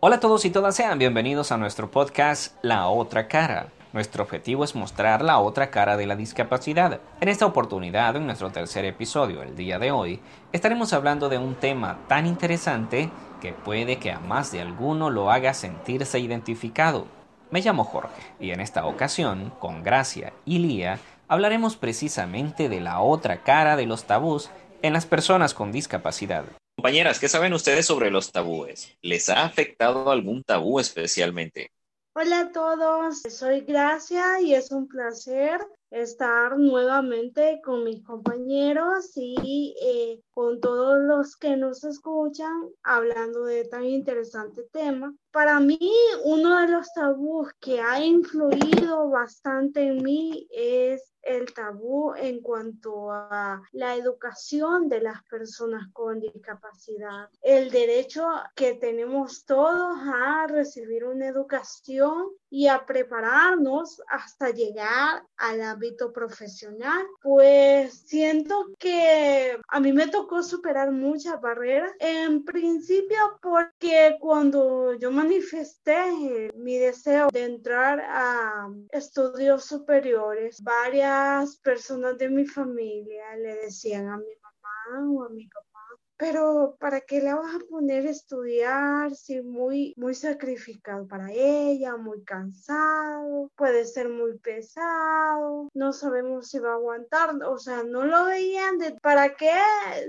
Hola a todos y todas, sean bienvenidos a nuestro podcast La Otra Cara. Nuestro objetivo es mostrar la otra cara de la discapacidad. En esta oportunidad, en nuestro tercer episodio, el día de hoy, estaremos hablando de un tema tan interesante que puede que a más de alguno lo haga sentirse identificado. Me llamo Jorge y en esta ocasión, con Gracia y Lía, hablaremos precisamente de la otra cara de los tabús en las personas con discapacidad. Compañeras, ¿qué saben ustedes sobre los tabúes? ¿Les ha afectado algún tabú especialmente? Hola a todos, soy Gracia y es un placer estar nuevamente con mis compañeros y eh, con todos los que nos escuchan hablando de tan interesante tema. Para mí, uno de los tabús que ha influido bastante en mí es el tabú en cuanto a la educación de las personas con discapacidad. El derecho que tenemos todos a recibir una educación y a prepararnos hasta llegar al ámbito profesional. Pues siento que a mí me tocó superar muchas barreras. En principio porque cuando yo manifesté mi deseo de entrar a estudios superiores, varias personas de mi familia le decían a mi mamá o a mi papá pero ¿para qué la vas a poner a estudiar si muy, muy sacrificado para ella, muy cansado, puede ser muy pesado, no sabemos si va a aguantar, o sea, no lo veían de para qué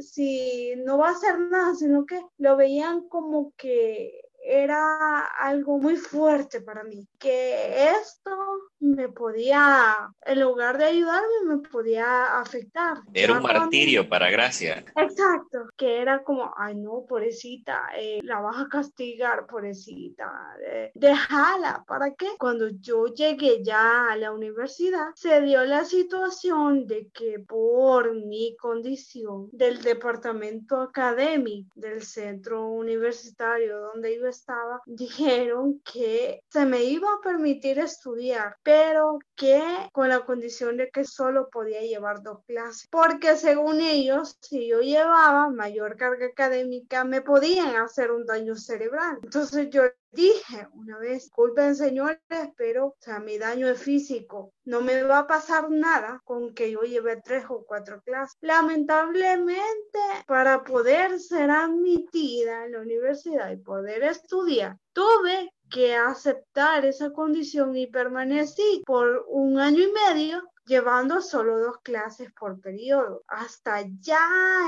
si no va a hacer nada, sino que lo veían como que era algo muy fuerte para mí, que esto me podía, en lugar de ayudarme, me podía afectar. Era un martirio para Gracia. Exacto, que era como, ay no, pobrecita, eh, la vas a castigar, pobrecita, eh, déjala, ¿para qué? Cuando yo llegué ya a la universidad, se dio la situación de que por mi condición del departamento académico del centro universitario donde yo estaba, dijeron que se me iba a permitir estudiar, pero que con la condición de que solo podía llevar dos clases, porque según ellos, si yo llevaba mayor carga académica, me podían hacer un daño cerebral. Entonces yo dije una vez, disculpen señores, pero o sea, mi daño es físico, no me va a pasar nada con que yo lleve tres o cuatro clases. Lamentablemente, para poder ser admitida en la universidad y poder estudiar, tuve que aceptar esa condición y permanecí por un año y medio llevando solo dos clases por periodo. Hasta ya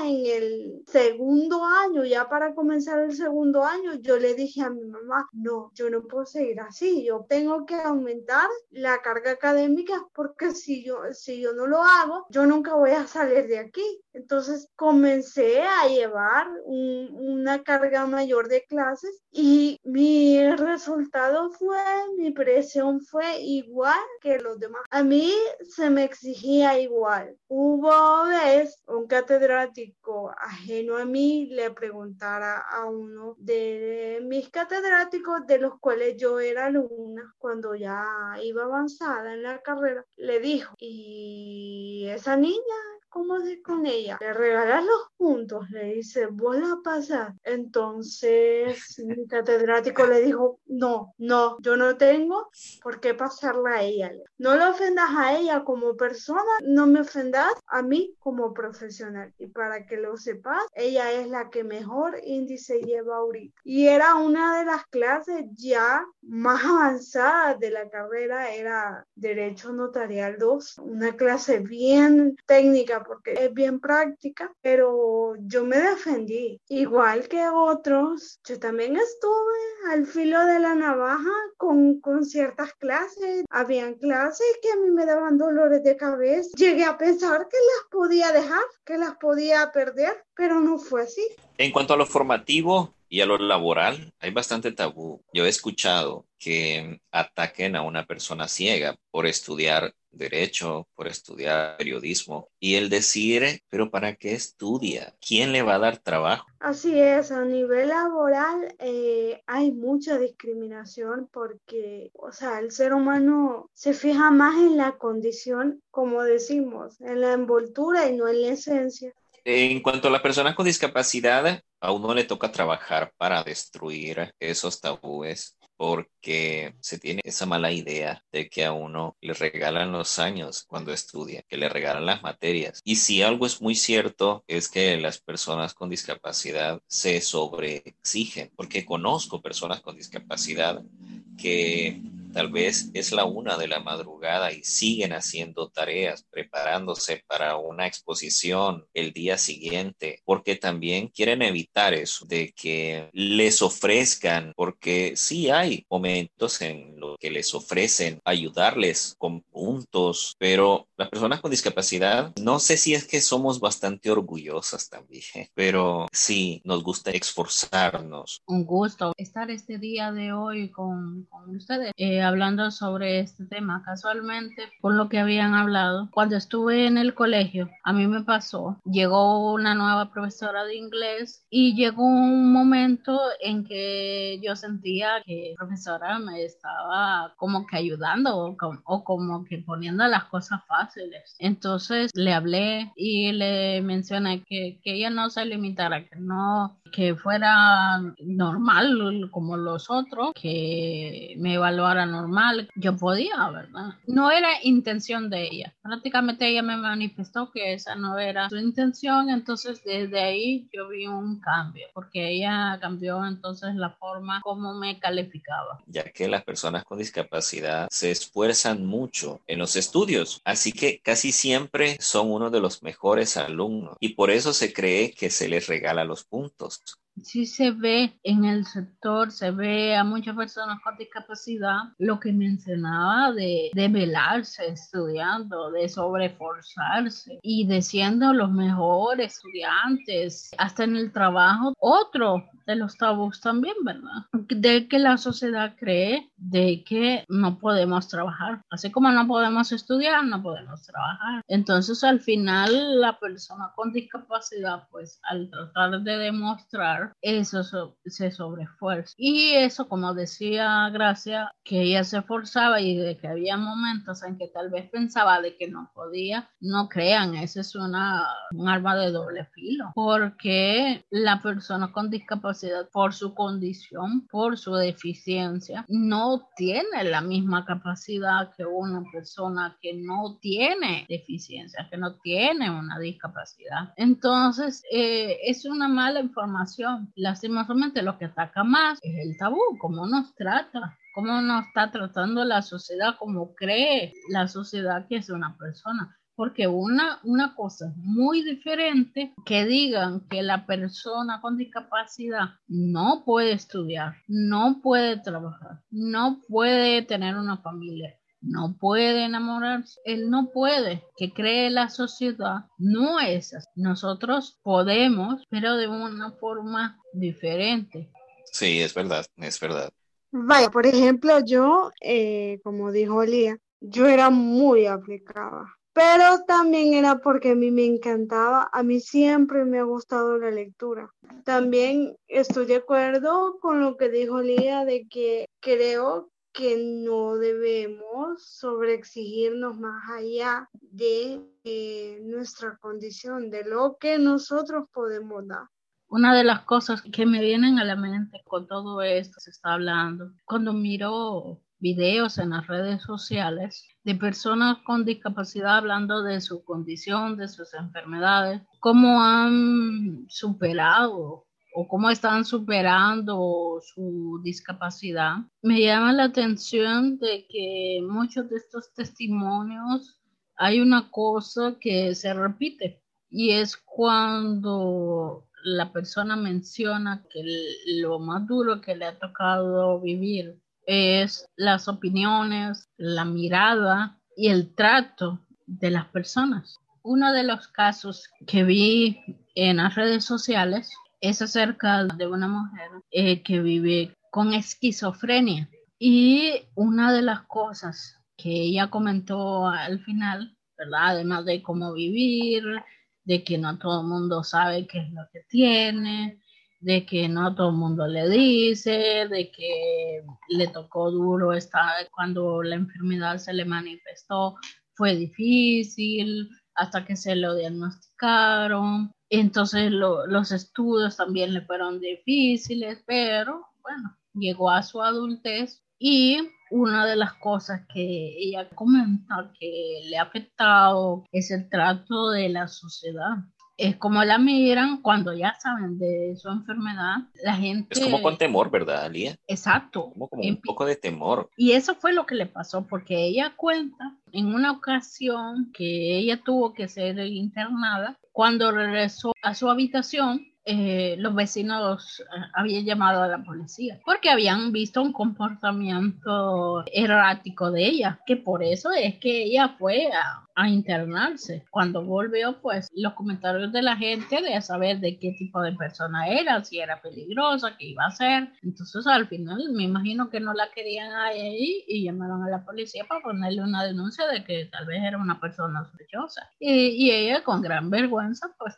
en el segundo año, ya para comenzar el segundo año, yo le dije a mi mamá, no, yo no puedo seguir así, yo tengo que aumentar la carga académica porque si yo, si yo no lo hago, yo nunca voy a salir de aquí. Entonces comencé a llevar una carga mayor de clases y mi resultado fue, mi presión fue igual que los demás. A mí se me exigía igual. Hubo vez un catedrático ajeno a mí le preguntara a uno de mis catedráticos de los cuales yo era alumna cuando ya iba avanzada en la carrera, le dijo, ¿y esa niña ¿cómo es con ella? Le regalas los puntos, le dice, vos la pasas. Entonces mi catedrático le dijo, no, no, yo no tengo por qué pasarla a ella. No le ofendas a ella como persona, no me ofendas a mí como profesional. Y para que lo sepas, ella es la que mejor índice lleva ahorita. Y era una de las clases ya más avanzadas de la carrera, era Derecho Notarial 2, una clase bien técnica porque es bien práctica, pero yo me defendí. Igual que otros, yo también estuve al filo de la navaja con, con ciertas clases. Habían clases que a mí me daban dolores de cabeza. Llegué a pensar que las podía dejar, que las podía perder, pero no fue así. En cuanto a lo formativo, y a lo laboral, hay bastante tabú. Yo he escuchado que ataquen a una persona ciega por estudiar derecho, por estudiar periodismo y el decir, pero ¿para qué estudia? ¿Quién le va a dar trabajo? Así es, a nivel laboral eh, hay mucha discriminación porque, o sea, el ser humano se fija más en la condición, como decimos, en la envoltura y no en la esencia. En cuanto a las personas con discapacidad, a uno le toca trabajar para destruir esos tabúes porque se tiene esa mala idea de que a uno le regalan los años cuando estudia, que le regalan las materias. Y si algo es muy cierto es que las personas con discapacidad se sobreexigen, porque conozco personas con discapacidad que Tal vez es la una de la madrugada y siguen haciendo tareas, preparándose para una exposición el día siguiente, porque también quieren evitar eso, de que les ofrezcan, porque sí hay momentos en los que les ofrecen ayudarles con puntos, pero las personas con discapacidad, no sé si es que somos bastante orgullosas también, pero sí nos gusta esforzarnos. Un gusto estar este día de hoy con, con ustedes. Eh, hablando sobre este tema. Casualmente, por lo que habían hablado, cuando estuve en el colegio, a mí me pasó, llegó una nueva profesora de inglés y llegó un momento en que yo sentía que la profesora me estaba como que ayudando o, o como que poniendo las cosas fáciles. Entonces le hablé y le mencioné que, que ella no se limitara, que no, que fuera normal como los otros, que me evaluara normal, yo podía, ¿verdad? No era intención de ella. Prácticamente ella me manifestó que esa no era su intención, entonces desde ahí yo vi un cambio, porque ella cambió entonces la forma como me calificaba. Ya que las personas con discapacidad se esfuerzan mucho en los estudios, así que casi siempre son uno de los mejores alumnos y por eso se cree que se les regala los puntos sí se ve en el sector, se ve a muchas personas con discapacidad lo que mencionaba de, de velarse estudiando, de sobreforzarse y de siendo los mejores estudiantes, hasta en el trabajo. Otro de los tabús también, ¿verdad? De que la sociedad cree de que no podemos trabajar. Así como no podemos estudiar, no podemos trabajar. Entonces al final la persona con discapacidad, pues al tratar de demostrar eso se sobreesfuerza. Y eso, como decía Gracia, que ella se esforzaba y de que había momentos en que tal vez pensaba de que no podía, no crean, ese es una, un arma de doble filo, porque la persona con discapacidad, por su condición, por su deficiencia, no tiene la misma capacidad que una persona que no tiene deficiencia, que no tiene una discapacidad. Entonces, eh, es una mala información. Lastimosamente, lo que ataca más es el tabú, cómo nos trata cómo nos está tratando la sociedad, cómo cree la sociedad que es una persona. Porque una, una cosa muy diferente que digan que la persona con discapacidad no puede estudiar, no puede trabajar, no puede tener una familia, no puede enamorarse, él no puede, que cree la sociedad, no es así. Nosotros podemos, pero de una forma diferente. Sí, es verdad, es verdad. Vaya, por ejemplo, yo, eh, como dijo Lía, yo era muy aplicada pero también era porque a mí me encantaba, a mí siempre me ha gustado la lectura. También estoy de acuerdo con lo que dijo Lía de que creo que no debemos sobreexigirnos más allá de eh, nuestra condición, de lo que nosotros podemos dar. Una de las cosas que me vienen a la mente con todo esto se está hablando, cuando miro videos en las redes sociales de personas con discapacidad hablando de su condición, de sus enfermedades, cómo han superado o cómo están superando su discapacidad. Me llama la atención de que muchos de estos testimonios hay una cosa que se repite y es cuando la persona menciona que lo más duro que le ha tocado vivir es las opiniones, la mirada y el trato de las personas. Uno de los casos que vi en las redes sociales es acerca de una mujer eh, que vive con esquizofrenia. Y una de las cosas que ella comentó al final, ¿verdad? Además de cómo vivir, de que no todo el mundo sabe qué es lo que tiene, de que no todo el mundo le dice, de que le tocó duro estar cuando la enfermedad se le manifestó, fue difícil hasta que se lo diagnosticaron. Entonces los estudios también le fueron difíciles, pero bueno, llegó a su adultez y una de las cosas que ella comenta que le ha afectado es el trato de la sociedad es como la miran cuando ya saben de su enfermedad. La gente... Es como con temor, ¿verdad, Alía? Exacto. Como, como un poco de temor. Y eso fue lo que le pasó, porque ella cuenta en una ocasión que ella tuvo que ser internada, cuando regresó a su habitación, eh, los vecinos eh, habían llamado a la policía porque habían visto un comportamiento errático de ella, que por eso es que ella fue a, a internarse. Cuando volvió, pues los comentarios de la gente de saber de qué tipo de persona era, si era peligrosa, qué iba a hacer. Entonces al final me imagino que no la querían ahí y llamaron a la policía para ponerle una denuncia de que tal vez era una persona sospechosa. Y, ella con gran vergüenza, pues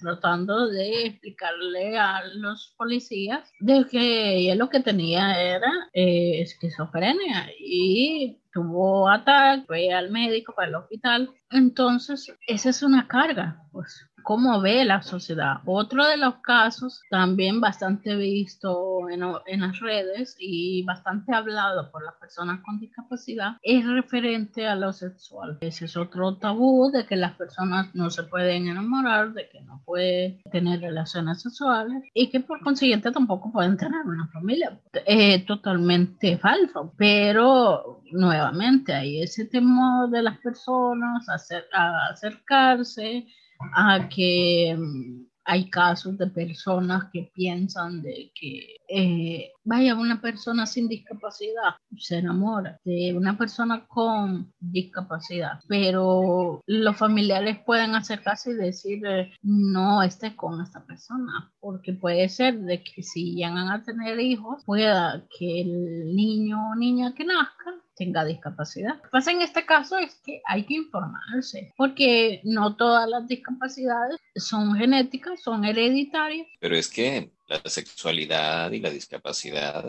tratando de explicarle a los policías de que ella lo que tenía era eh, esquizofrenia y tuvo ataque, fue al médico, para el hospital. Entonces, esa es una carga, pues cómo ve la sociedad. Otro de los casos, también bastante visto en, en, las redes y bastante hablado por las personas con discapacidad, es referente a lo sexual. Ese es otro tabú de que las personas no se pueden enamorar, de que no pueden tener relaciones sexuales y que por consiguiente tampoco pueden tener una familia. Es totalmente falso, pero nuevamente hay ese temor de las personas a acercarse a que mm, hay casos de personas que piensan de que eh, vaya una persona sin discapacidad se enamora de una persona con discapacidad pero los familiares pueden acercarse y decir no esté con esta persona porque puede ser de que si llegan a tener hijos pueda que el niño o niña que nazca tenga discapacidad. Lo que pasa en este caso es que hay que informarse, porque no todas las discapacidades son genéticas, son hereditarias. Pero es que la sexualidad y la discapacidad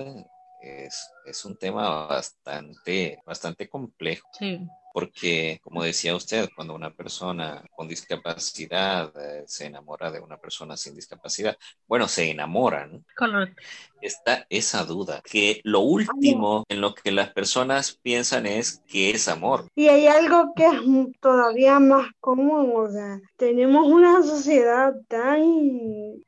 es, es un tema bastante, bastante complejo. Sí porque, como decía usted, cuando una persona con discapacidad eh, se enamora de una persona sin discapacidad, bueno, se enamoran. Correcto. Está esa duda, que lo último en lo que las personas piensan es que es amor. Y hay algo que es todavía más común, o sea, tenemos una sociedad tan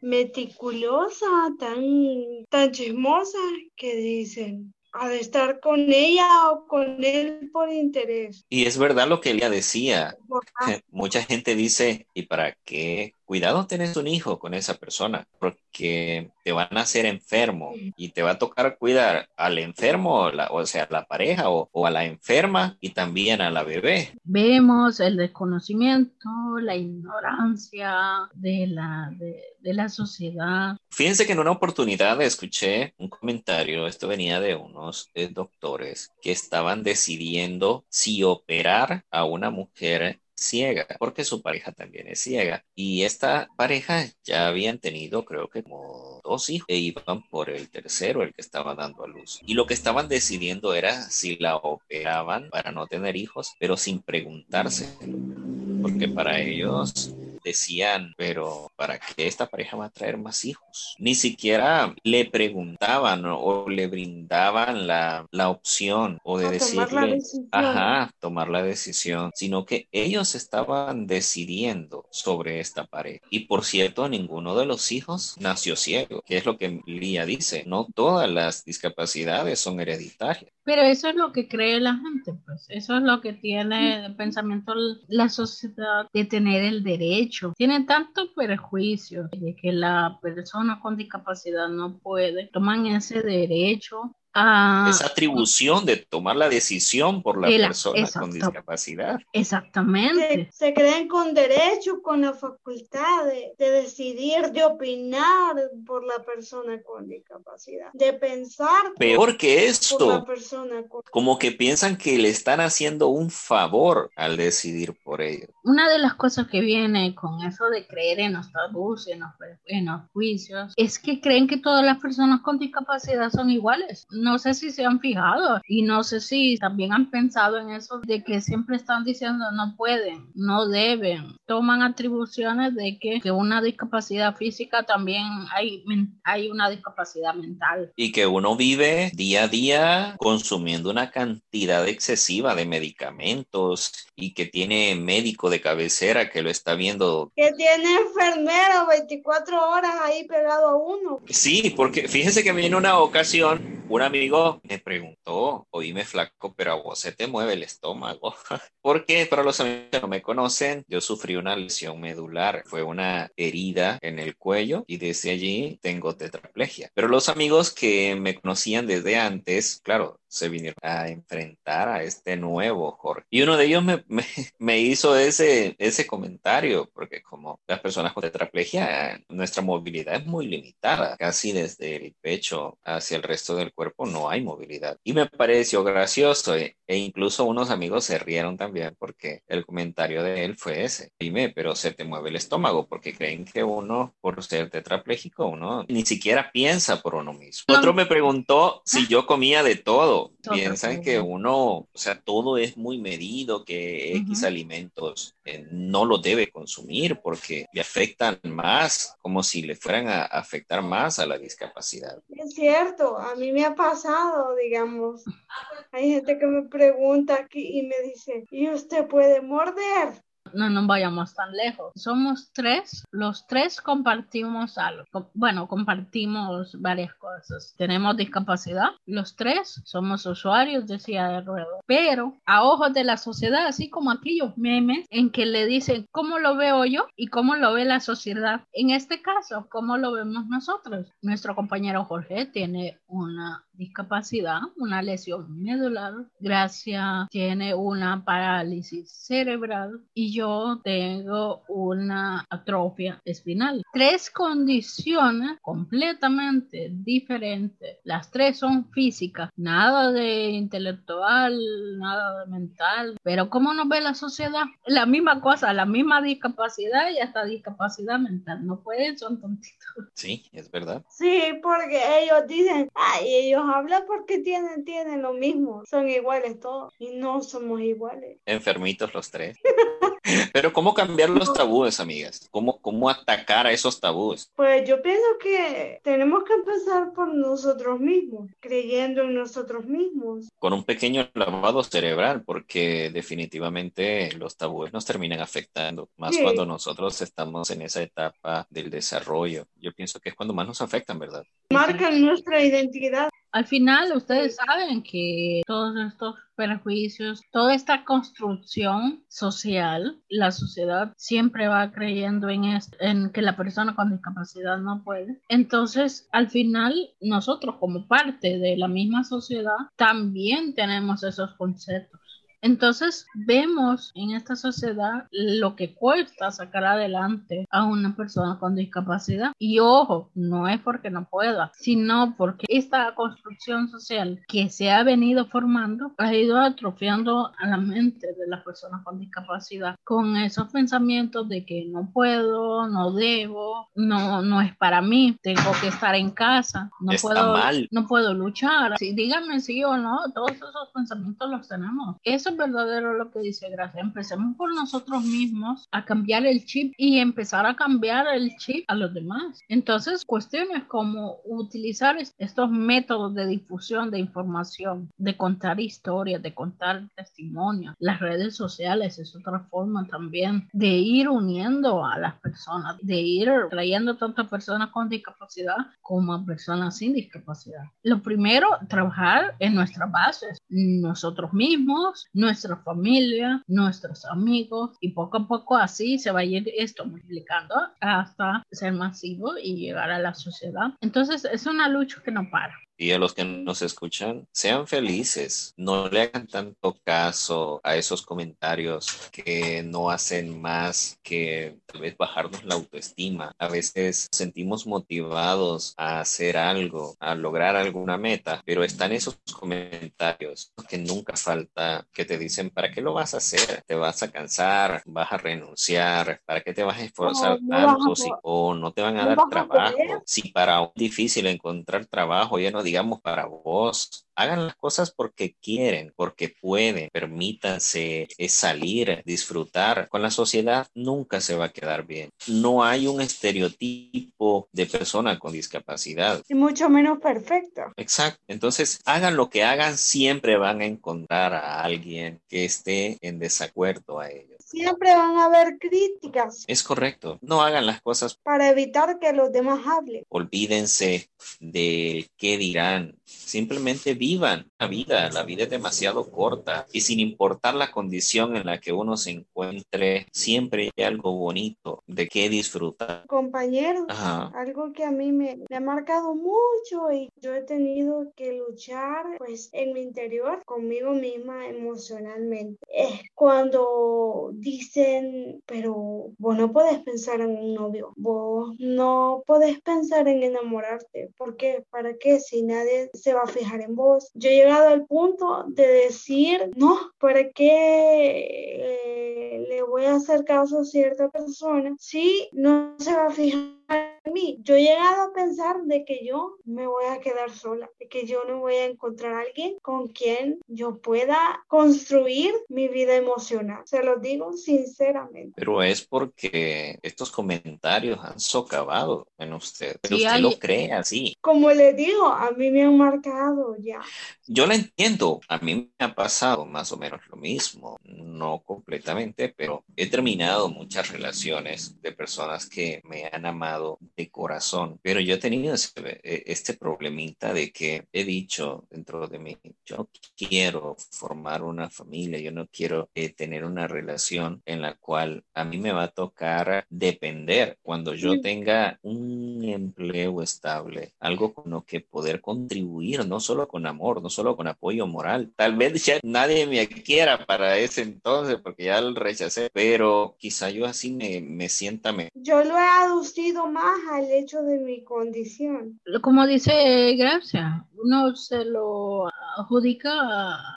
meticulosa, tan, tan chismosa, que dicen, de estar con ella o con él por interés. Y es verdad lo que ella decía. Mucha gente dice, ¿y para qué cuidado tenés un hijo con esa persona, porque te van a hacer enfermo y te va a tocar cuidar al enfermo, o sea, a la pareja o, a la enferma y también a la bebé. Vemos el desconocimiento, la ignorancia de la, de, la sociedad. Fíjense que en una oportunidad escuché un comentario, esto venía de unos eh, doctores que estaban decidiendo si operar a una mujer ciega, porque su pareja también es ciega. Y esta pareja ya habían tenido, creo que como dos hijos, e iban por el tercero, el que estaba dando a luz. Y lo que estaban decidiendo era si la operaban para no tener hijos, pero sin preguntarse, porque para ellos decían, pero ¿para qué esta pareja va a traer más hijos? Ni siquiera le preguntaban o le brindaban la, opción o de decirle, ajá, tomar la decisión, sino que ellos estaban decidiendo sobre esta pareja. Y por cierto, ninguno de los hijos nació ciego, que es lo que Lía dice, no todas las discapacidades son hereditarias. Pero eso es lo que cree la gente, pues eso es lo que tiene el pensamiento la sociedad de tener el derecho. Tiene tanto perjuicio de que la persona con discapacidad no puede, toman ese derecho esa atribución de tomar la decisión por la persona con discapacidad. Exactamente. Se, creen con derecho, con la facultad de, decidir, de opinar por la persona con discapacidad, de pensar. Peor que esto, como que piensan que le están haciendo un favor al decidir por ellos. Una de las cosas que viene con eso de creer en los tabús, en los, en los juicios, es que creen que todas las personas con discapacidad son iguales no sé si se han fijado y no sé si también han pensado en eso de que siempre están diciendo no pueden, no deben, toman atribuciones de que, que una discapacidad física también hay, hay una discapacidad mental. Y que uno vive día a día consumiendo una cantidad excesiva de medicamentos y que tiene médico de cabecera que lo está viendo. Que tiene enfermero 24 horas ahí pegado a uno. Sí, porque fíjense que en una ocasión un amigo me preguntó, oíme flaco, pero a vos se te mueve el estómago. porque para los amigos que no me conocen, yo sufrí una lesión medular. Fue una herida en el cuello y desde allí tengo tetraplegia. Pero los amigos que me conocían desde antes, claro, se vinieron a enfrentar a este nuevo Jorge. Y uno de ellos me, me, hizo ese, ese comentario, porque como las personas con tetraplegia, nuestra movilidad es muy limitada, casi desde el pecho hacia el resto del cuerpo no hay movilidad. Y me pareció gracioso e, e incluso unos amigos se rieron también porque el comentario de él fue ese. Dime, pero se te mueve el estómago porque creen que uno, por ser tetrapléjico, uno ni siquiera piensa por uno mismo. Otro me preguntó si yo comía de todo Piensan que uno, o sea, todo es muy medido, que X alimentos eh, no lo debe consumir porque le afectan más, como si le fueran a afectar más a la discapacidad. Es cierto, a mí me ha pasado, digamos. Hay gente que me pregunta aquí y me dice, ¿y usted puede morder? No nos vayamos tan lejos. Somos tres, los tres compartimos algo. Bueno, compartimos varias cosas. Tenemos discapacidad, los tres somos usuarios de silla de ruedas, pero a ojos de la sociedad, así como aquellos memes en que le dicen cómo lo veo yo y cómo lo ve la sociedad. En este caso, cómo lo vemos nosotros. Nuestro compañero Jorge tiene una discapacidad, una lesión medular, Gracia tiene una parálisis cerebral y yo tengo una atrofia espinal. Tres condiciones completamente diferentes. Las tres son físicas, nada de intelectual, nada de mental. Pero ¿cómo nos ve la sociedad? La misma cosa, la misma discapacidad y hasta discapacidad mental. No pueden, son tontitos. Sí, es verdad. Sí, porque ellos dicen, ay, ellos habla porque tienen, tienen lo mismo, son iguales todos y no somos iguales. Enfermitos los tres. Pero ¿cómo cambiar los tabúes, amigas? ¿Cómo, ¿Cómo atacar a esos tabúes? Pues yo pienso que tenemos que empezar por nosotros mismos, creyendo en nosotros mismos. Con un pequeño lavado cerebral, porque definitivamente los tabúes nos terminan afectando, más cuando nosotros estamos en esa etapa del desarrollo. Yo pienso que es cuando más nos afectan, ¿verdad? Marcan nuestra identidad. Al final, ustedes saben que todos estos perjuicios, toda esta construcción social, la sociedad siempre va creyendo en, en que la persona con discapacidad no puede. Entonces, al final, nosotros como parte de la misma sociedad, también tenemos esos conceptos. Entonces vemos en esta sociedad lo que cuesta sacar adelante a una persona con discapacidad. Y ojo, no es porque no pueda, sino porque esta construcción social que se ha venido formando ha ido atrofiando a la mente de las personas con discapacidad con esos pensamientos de que no puedo, no debo, no, no es para mí, tengo que estar en casa, no, puedo, no puedo luchar. Sí, díganme sí o no, todos esos pensamientos los tenemos. Eso verdadero lo que dice Gracia. Empecemos por nosotros mismos a cambiar el chip y empezar a cambiar el chip a los demás. Entonces, cuestiones como utilizar estos métodos de difusión de información, de contar historias, de contar testimonios. Las redes sociales es otra forma también de ir uniendo a las personas, de ir trayendo tanto a personas con discapacidad como a personas sin discapacidad. Lo primero, trabajar en nuestras bases, nosotros mismos, nuestra familia, nuestros amigos y poco a poco así se va a ir esto multiplicando hasta ser masivo y llegar a la sociedad. Entonces es una lucha que no para y a los que nos escuchan, sean felices, no le hagan tanto caso a esos comentarios que no hacen más que tal vez bajarnos la autoestima. A veces sentimos motivados a hacer algo, a lograr alguna meta, pero están esos comentarios que nunca falta, que te dicen, ¿para qué lo vas a hacer? ¿Te vas a cansar? ¿Vas a renunciar? ¿Para qué te vas a esforzar tanto? Si, o no te van a dar trabajo. Si para un difícil encontrar trabajo, ya no digamos, para vos. Hagan las cosas porque quieren, porque pueden. Permítanse salir, disfrutar. Con la sociedad nunca se va a quedar bien. No hay un estereotipo de persona con discapacidad. Y mucho menos perfecto. Exacto. Entonces, hagan lo que hagan, siempre van a encontrar a alguien que esté en desacuerdo a ellos. Siempre van a haber críticas. Es correcto. No hagan las cosas para evitar que los demás hablen. Olvídense de qué dirán. Simplemente vivan la vida. La vida es demasiado corta y sin importar la condición en la que uno se encuentre, siempre hay algo bonito de qué disfrutar. Compañeros, algo que a mí me, me, ha marcado mucho y yo he tenido que luchar pues en mi interior conmigo misma emocionalmente. Es cuando dicen, pero vos no podés pensar en un novio, vos no podés pensar en enamorarte, ¿por qué? ¿Para qué? Si nadie se va a fijar en vos. Yo he al punto de decir, no, ¿para qué eh, le voy a hacer caso a cierta persona si no se va a fijar. Yo he llegado a pensar de que yo me voy a quedar sola, de que yo no voy a encontrar a alguien con quien yo pueda construir mi vida emocional. Se lo digo sinceramente. Pero es porque estos comentarios han socavado en usted, pero usted lo cree así. Como le digo, a mí me han marcado ya. Yo lo entiendo, a mí me ha pasado más o menos lo mismo, no completamente, pero he terminado muchas relaciones de personas que me han amado de corazón, pero yo he tenido e, este problemita de que he dicho dentro de mí, yo no quiero formar una familia, yo no quiero eh, tener una relación en la cual a mí me va a tocar depender cuando yo tenga un empleo estable, algo con lo que poder contribuir, no solo con amor, no solo con apoyo moral. Tal vez ya nadie me quiera para ese entonces porque ya lo rechacé, pero quizá yo así me, me sienta mejor. Yo lo he aducido más al hecho de mi condición. Como dice Gracia, uno se lo adjudica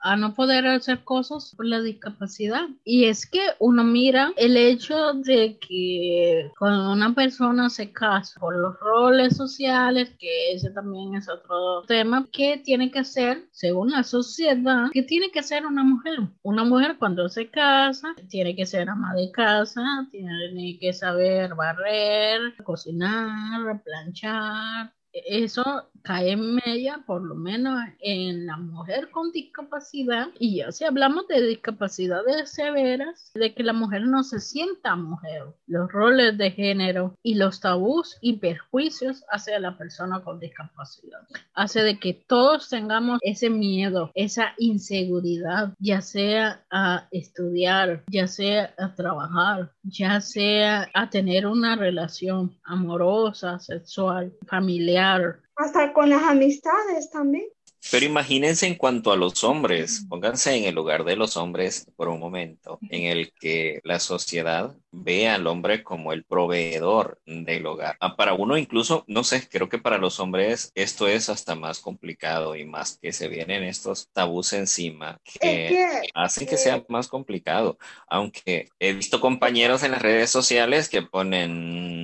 a, no poder hacer cosas por la discapacidad. Y es que uno mira el hecho de que cuando una persona se casa por los roles sociales, que ese también es otro tema, ¿qué tiene que hacer según la sociedad? ¿Qué tiene que hacer una mujer? Una mujer cuando se casa tiene que ser ama de casa, tiene que saber barrer, cocinar, planchar, eso cae en media, por lo menos en la mujer con discapacidad. Y ya si hablamos de discapacidades severas, de que la mujer no se sienta mujer, los roles de género y los tabús y perjuicios hacia la persona con discapacidad. Hace de que todos tengamos ese miedo, esa inseguridad, ya sea a estudiar, ya sea a trabajar, ya sea a tener una relación amorosa, sexual, familiar. Hasta con las amistades también. Pero imagínense en cuanto a los hombres, pónganse en el lugar de los hombres por un momento, en el que la sociedad ve al hombre como el proveedor del hogar. Ah, para uno incluso, no sé, creo que para los hombres esto es hasta más complicado y más que se vienen estos tabús encima que hacen que sea más complicado. Aunque he visto compañeros en las redes sociales que ponen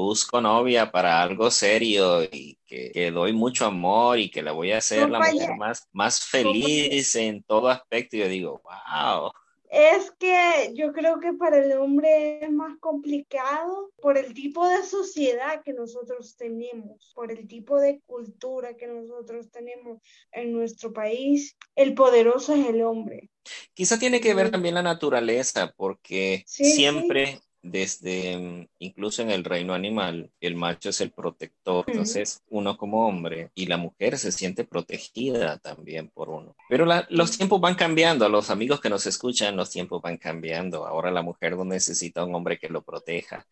busco novia para algo serio y que, doy mucho amor y que la voy a hacer la mujer más, más feliz en todo aspecto. Y yo digo, wow. Es que yo creo que para el hombre es más complicado por el tipo de sociedad que nosotros tenemos, por el tipo de cultura que nosotros tenemos en nuestro país. El poderoso es el hombre. Quizá tiene que ver también la naturaleza, porque siempre desde mm, incluso en el reino animal, el macho es el protector, entonces uno como hombre y la mujer se siente protegida también por uno. Pero los tiempos van cambiando, los amigos que nos escuchan, los tiempos van cambiando. Ahora la mujer no necesita un hombre que lo proteja,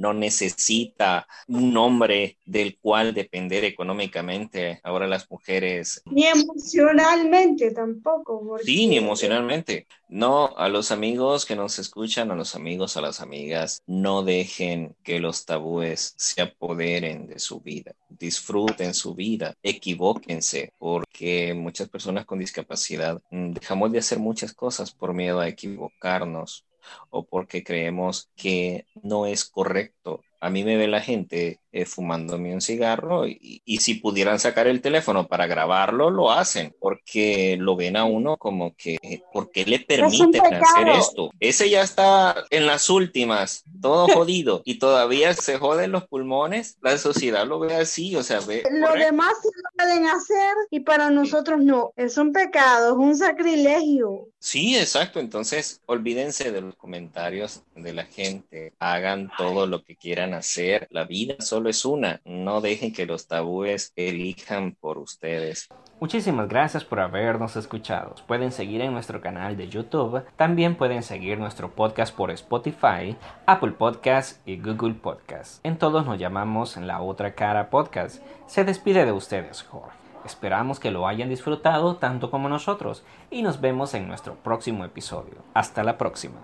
no necesita un hombre del cual depender económicamente. Ahora las mujeres... Ni emocionalmente tampoco. Sí, ni emocionalmente. No, a los amigos que nos escuchan, a los amigos, a las amigas, no dejen que los tabúes se apoderen de su vida. Disfruten su vida, equivóquense, porque muchas personas con discapacidad mm, dejamos de hacer muchas cosas por miedo a equivocarnos o porque creemos que no es correcto a mí me ve la gente eh, fumándome un cigarro y, y, si pudieran sacar el teléfono para grabarlo, lo hacen, porque lo ven a uno como que, ¿por qué le permiten hacer esto? Ese ya está en las últimas, todo jodido, y todavía se joden los pulmones, la sociedad lo ve así, o sea, ve... Lo demás sí lo pueden hacer y para nosotros no, es un pecado, es un sacrilegio. Sí, exacto, entonces olvídense de los comentarios de la gente, hagan todo lo que quieran hacer, la vida solo es una, no dejen que los tabúes elijan por ustedes. Muchísimas gracias por habernos escuchado. Pueden seguir en nuestro canal de YouTube. También pueden seguir nuestro podcast por Spotify, Apple Podcast y Google Podcast. En todos nos llamamos La Otra Cara Podcast. Se despide de ustedes, Jorge. Esperamos que lo hayan disfrutado tanto como nosotros y nos vemos en nuestro próximo episodio. Hasta la próxima.